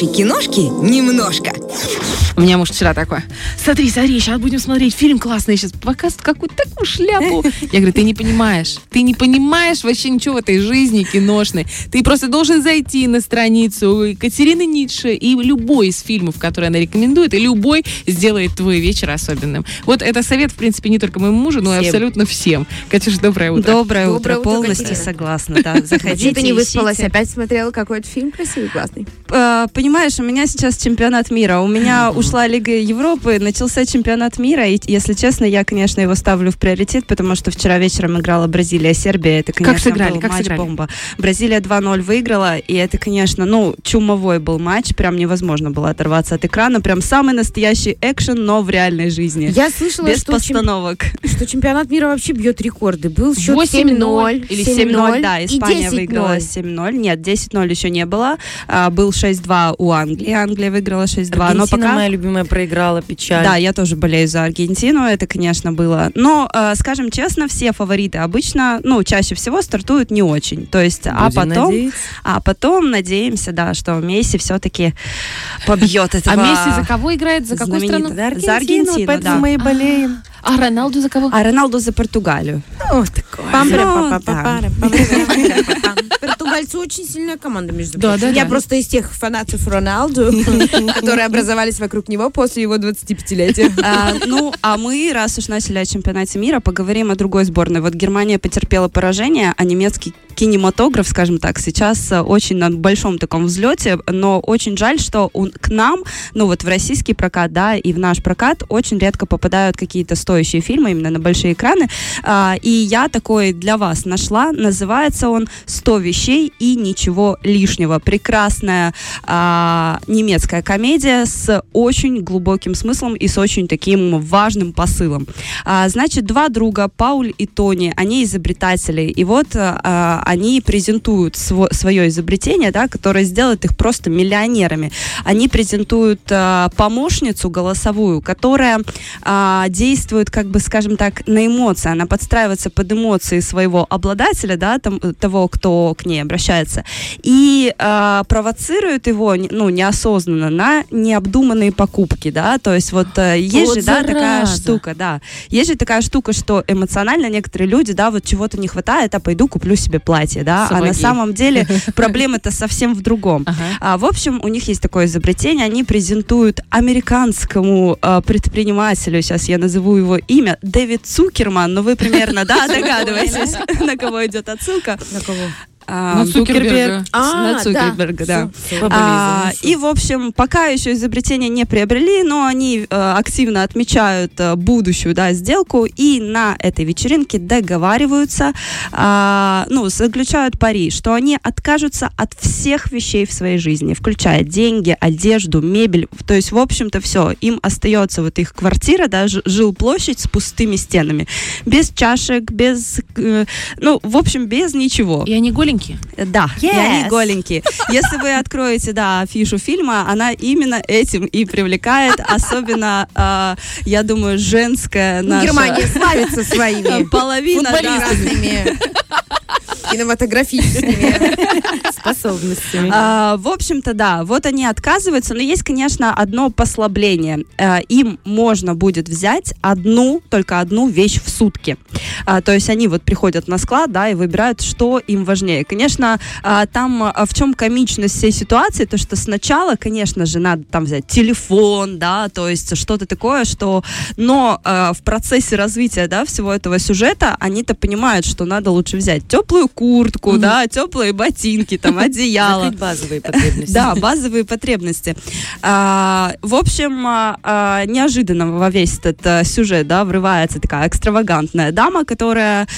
нашей киношки немножко. У меня муж вчера такой, смотри, смотри, сейчас будем смотреть фильм классный, сейчас показывают какую-то такую шляпу. Я говорю, ты не понимаешь, ты не понимаешь вообще ничего в этой жизни киношной. Ты просто должен зайти на страницу Екатерины Ницше и любой из фильмов, которые она рекомендует, и любой сделает твой вечер особенным. Вот это совет, в принципе, не только моему мужу, но и абсолютно всем. Катюш, доброе утро. Доброе, Доброе утро, утро, полностью Катерина. согласна, да. Заходите, ты не выспалась? ищите. Опять смотрела какой-то фильм красивый, классный? Э, Понимаешь, у меня сейчас чемпионат мира. У меня ушла Лига Европы, начался чемпионат мира, и, если честно, я, конечно, его ставлю в приоритет, потому что вчера вечером играла Бразилия-Сербия. Это, конечно, сыграли? был Как матч-бомба. Бразилия 2-0 выиграла, и это, конечно, ну, чумовой был матч, прям невозможно было оторваться от экрана. Прям самый настоящий экшен, но в реальной жизни. Я слышала, Без что, чем- постановок. что чемпионат мира вообще бьет рекорды. Был счет 8:0 7-0. Или 7-0, да, Испания 10-0. выиграла 7-0. Нет, 10-0 еще не было. А, был 6-2 у Англии. Англия выиграла 6-2. Но пока... любимая проиграла, печаль. Да, я тоже болею за Аргентину, это, конечно, было. Но, э, скажем честно, все фавориты обычно, ну, чаще всего стартуют не очень. То есть, а Будем потом, надеяться. а потом надеемся, да, что Месси все-таки побьет этого. А Месси за кого играет? За какую страну? За Аргентину, поэтому да. мы и болеем. А Роналду за кого? А Роналду за Португалию. Ну, такое. Португальцы очень сильная команда, между Да, прочим. да, Я да. просто из тех фанатов Роналду, которые образовались вокруг него после его 25-летия. А, ну, а мы, раз уж начали о чемпионате мира, поговорим о другой сборной. Вот Германия потерпела поражение, а немецкий кинематограф, скажем так, сейчас э, очень на большом таком взлете, но очень жаль, что он, к нам, ну вот в российский прокат, да, и в наш прокат очень редко попадают какие-то стоящие фильмы именно на большие экраны. А, и я такой для вас нашла, называется он «100 вещей и ничего лишнего». Прекрасная а, немецкая комедия с очень глубоким смыслом и с очень таким важным посылом. А, значит, два друга, Пауль и Тони, они изобретатели, и вот а, они презентуют сво- свое изобретение, да, которое сделает их просто миллионерами. Они презентуют а, помощницу голосовую, которая а, действует, как бы, скажем так, на эмоции. Она подстраивается под эмоции своего обладателя, да, там, того, кто к ней обращается, и а, провоцирует его, ну, неосознанно на необдуманные покупки, да, то есть вот э, есть Вот же, да, такая штука, да, есть же такая штука, что эмоционально некоторые люди, да, вот чего-то не хватает, а пойду куплю себе платье, да, а на Сапоги. самом деле проблема-то совсем в другом. Ага. А, в общем, у них есть такое изобретение, они презентуют американскому а, предпринимателю, сейчас я назову его имя, Дэвид Цукерман, ну вы примерно, да, догадываетесь, на кого идет отсылка. На кого? А, На Цукерберга. на Цукерберга, да. А, и, в общем, пока еще изобретение не приобрели, но они э, активно отмечают э, будущую да, сделку и на этой вечеринке договариваются, а, ну, заключают пари, что они откажутся от всех вещей в своей жизни, включая деньги, одежду, мебель. То есть, в общем-то, все. Им остается вот их квартира, да, жилплощадь с пустыми стенами. Без чашек, без... э, ну, в общем, без ничего. И они голенькие? Да, и они Yes. голенькие. Если вы откроете, да, афишу фильма, она именно этим и привлекает, особенно, а, я думаю, женская наша Германия славится своими половина, да. Кинематографическими способностями. А, в общем-то, да, вот они отказываются, но есть, конечно, одно послабление. А, им можно будет взять одну, только одну вещь в сутки. А, то есть они вот приходят на склад, да, и выбирают, что им важнее. Конечно, а, там в чем комичность всей ситуации, то что сначала, конечно же, надо там взять телефон, да, то есть что-то такое, что, но в процессе развития, да, всего этого сюжета они-то понимают, что надо лучше взять теплую куртку, да, теплые ботинки, там, одеяло. Закрыть базовые потребности. Да, базовые потребности. А, в общем, а, а, неожиданно во весь этот а, сюжет, да, врывается такая экстравагантная дама, которая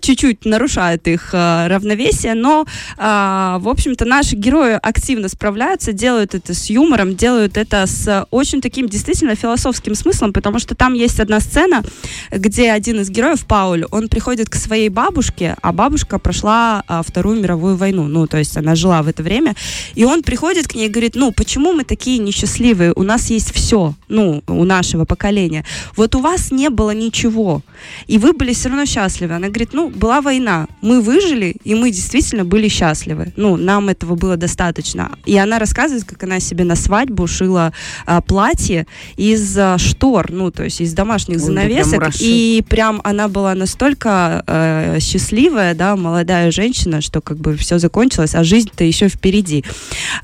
чуть-чуть нарушает их а, равновесие, но, в общем-то, наши герои активно справляются, делают это с юмором, делают это с очень таким действительно философским смыслом, потому что там есть одна сцена, где один из героев, Пауль, он приходит к своей бабушке, а бабушка прошла а, Вторую мировую войну, ну, то есть она жила в это время. И он приходит к ней и говорит, ну, почему мы такие несчастливые? У нас есть все, ну, у нашего поколения. Вот у вас не было ничего, и вы были все равно счастливы. Она говорит, ну, была война, мы выжили, и мы действительно были счастливы. Ну, нам этого было достаточно. И она рассказывает, как она себе на свадьбу шила а, платье из а, штор, ну, то есть из домашних Ой, занавесок. И прям она была настолько э, счастливая, да, молодая женщина, что как бы все закончилось, а жизнь-то еще впереди.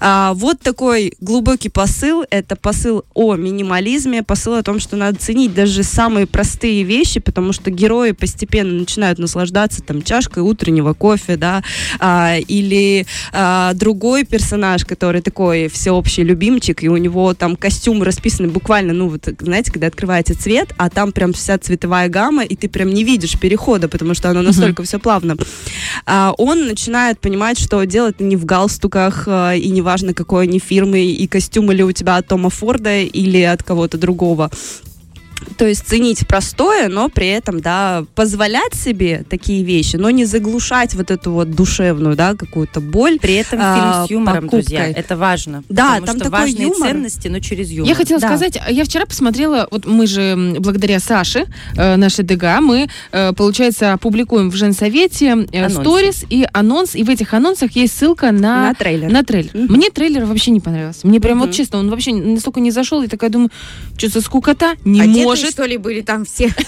А, вот такой глубокий посыл. Это посыл о минимализме, посыл о том, что надо ценить даже самые простые вещи, потому что герои постепенно начинают наслаждаться там чашкой утреннего кофе, да, а, или а, другой персонаж, который такой всеобщий любимчик, и у него там костюм расписан буквально, ну вот, знаете, когда открываете цвет, а там прям вся цветовая гамма, и ты прям не видишь перехода, потому что оно настолько все плавно. А, он начинает понимать, что делать не в галстуках, а, и неважно, какой они фирмы, и костюм или у тебя от Тома Форда, или от кого-то другого. То есть ценить простое, но при этом, да, позволять себе такие вещи, но не заглушать вот эту вот душевную, да, какую-то боль. При этом а, фильм с юмором, друзья. покупкой. Это важно. Да, потому там что такой важные юмор. ценности, но через юмор. Я хотела Да. сказать, я вчера посмотрела, вот мы же благодаря Саше, э, нашей ДГА, мы, э, получается, публикуем в Женсовете э, сторис и анонс, и в этих анонсах есть ссылка на, На трейлер. на трейлер. Мгм. Мне трейлер вообще не понравился. Мне прям Мгм. вот честно, он вообще настолько не зашел, и такая думаю, что за скукота, не Одетые, может. Что ли, были там все?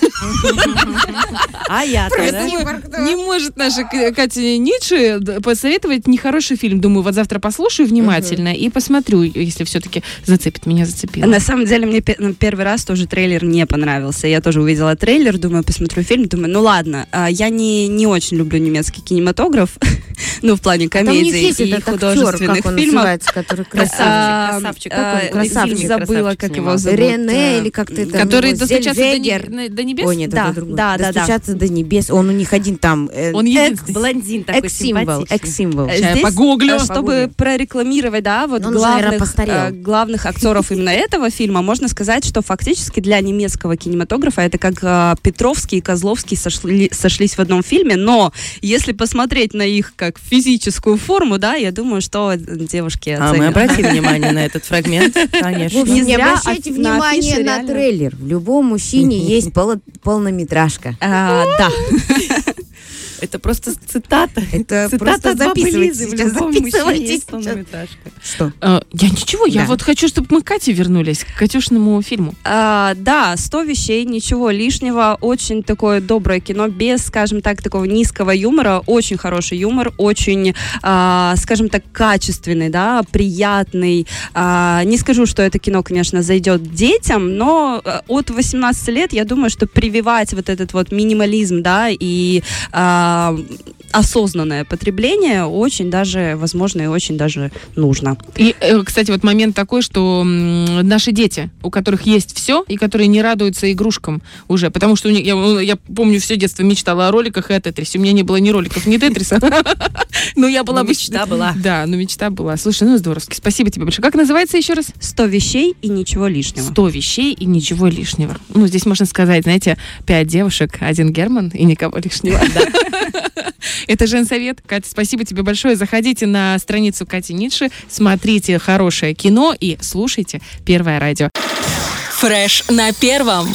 А я не может наша Катя Ницше посоветовать нехороший фильм. Думаю, вот завтра послушаю внимательно и посмотрю, если все-таки зацепит меня, зацепило. На самом деле мне ну, первый раз тоже трейлер не понравился. Я тоже увидела трейлер, думаю, посмотрю фильм, думаю, ну ладно, а, я не, не очень люблю немецкий кинематограф, ну в плане Там них комедий и этот художественных как он фильмов. называется, который красавчик. А, красавчик. а, Как он? Красавчик, забыла, как его зовут. Рене э, или как-то это Который его, достучаться до, Зельвегер. не- до небес? Ой, нет, Да, это да, да, да. Достучаться до небес. Он у них один там. э, Он единственный. Блондин такой Экс-символ. Экс-символ. Здесь, погуглю. э, чтобы прорекламировать, да, вот Но главных, э, главных актеров именно этого фильма, можно сказать, что фактически для немецкого кинематографа это как э, Петровский и Козловский сошли- сошлись в одном фильме, но если посмотреть на их как физическую форму, да, я думаю, что девушки А мы оценят. обратим внимание на этот фрагмент, конечно. Не зря обращайте аф- на трейлер. В любом мужчине есть полнометражка. А, да. Это просто цитата. Это Цитата просто сейчас, записывайте сейчас. Что? Э, Я ничего, я Да. вот хочу, чтобы мы к Кате вернулись, к Катюшному фильму. А, да, 100 вещей, ничего лишнего, очень такое доброе кино, без, скажем так, такого низкого юмора, очень хороший юмор, очень, а, скажем так, качественный, да, приятный. А, не скажу, что это кино, конечно, зайдет детям, но э, от 18 лет, я думаю, что прививать вот этот вот минимализм, да, и а, осознанное потребление очень даже возможно и очень даже нужно. И, э, кстати, вот момент такой, что наши дети, у которых есть все, и которые не радуются игрушкам уже, потому что у них, я, ну, я помню, все детство мечтала о роликах и о Тетрисе. У меня не было ни роликов, ни Тетриса. Но я была бы... мечта была. Да, но мечта была. Слушай, ну здоровски. Спасибо тебе большое. Как называется еще раз? 100 вещей и ничего лишнего. 100 вещей и ничего лишнего. Ну, здесь можно сказать, знаете, пять девушек, один Герман и никого лишнего. Это Женсовет. Катя, спасибо тебе большое. Заходите на страницу Кати Ницше, смотрите хорошее кино и слушайте Первое радио. Фреш на первом.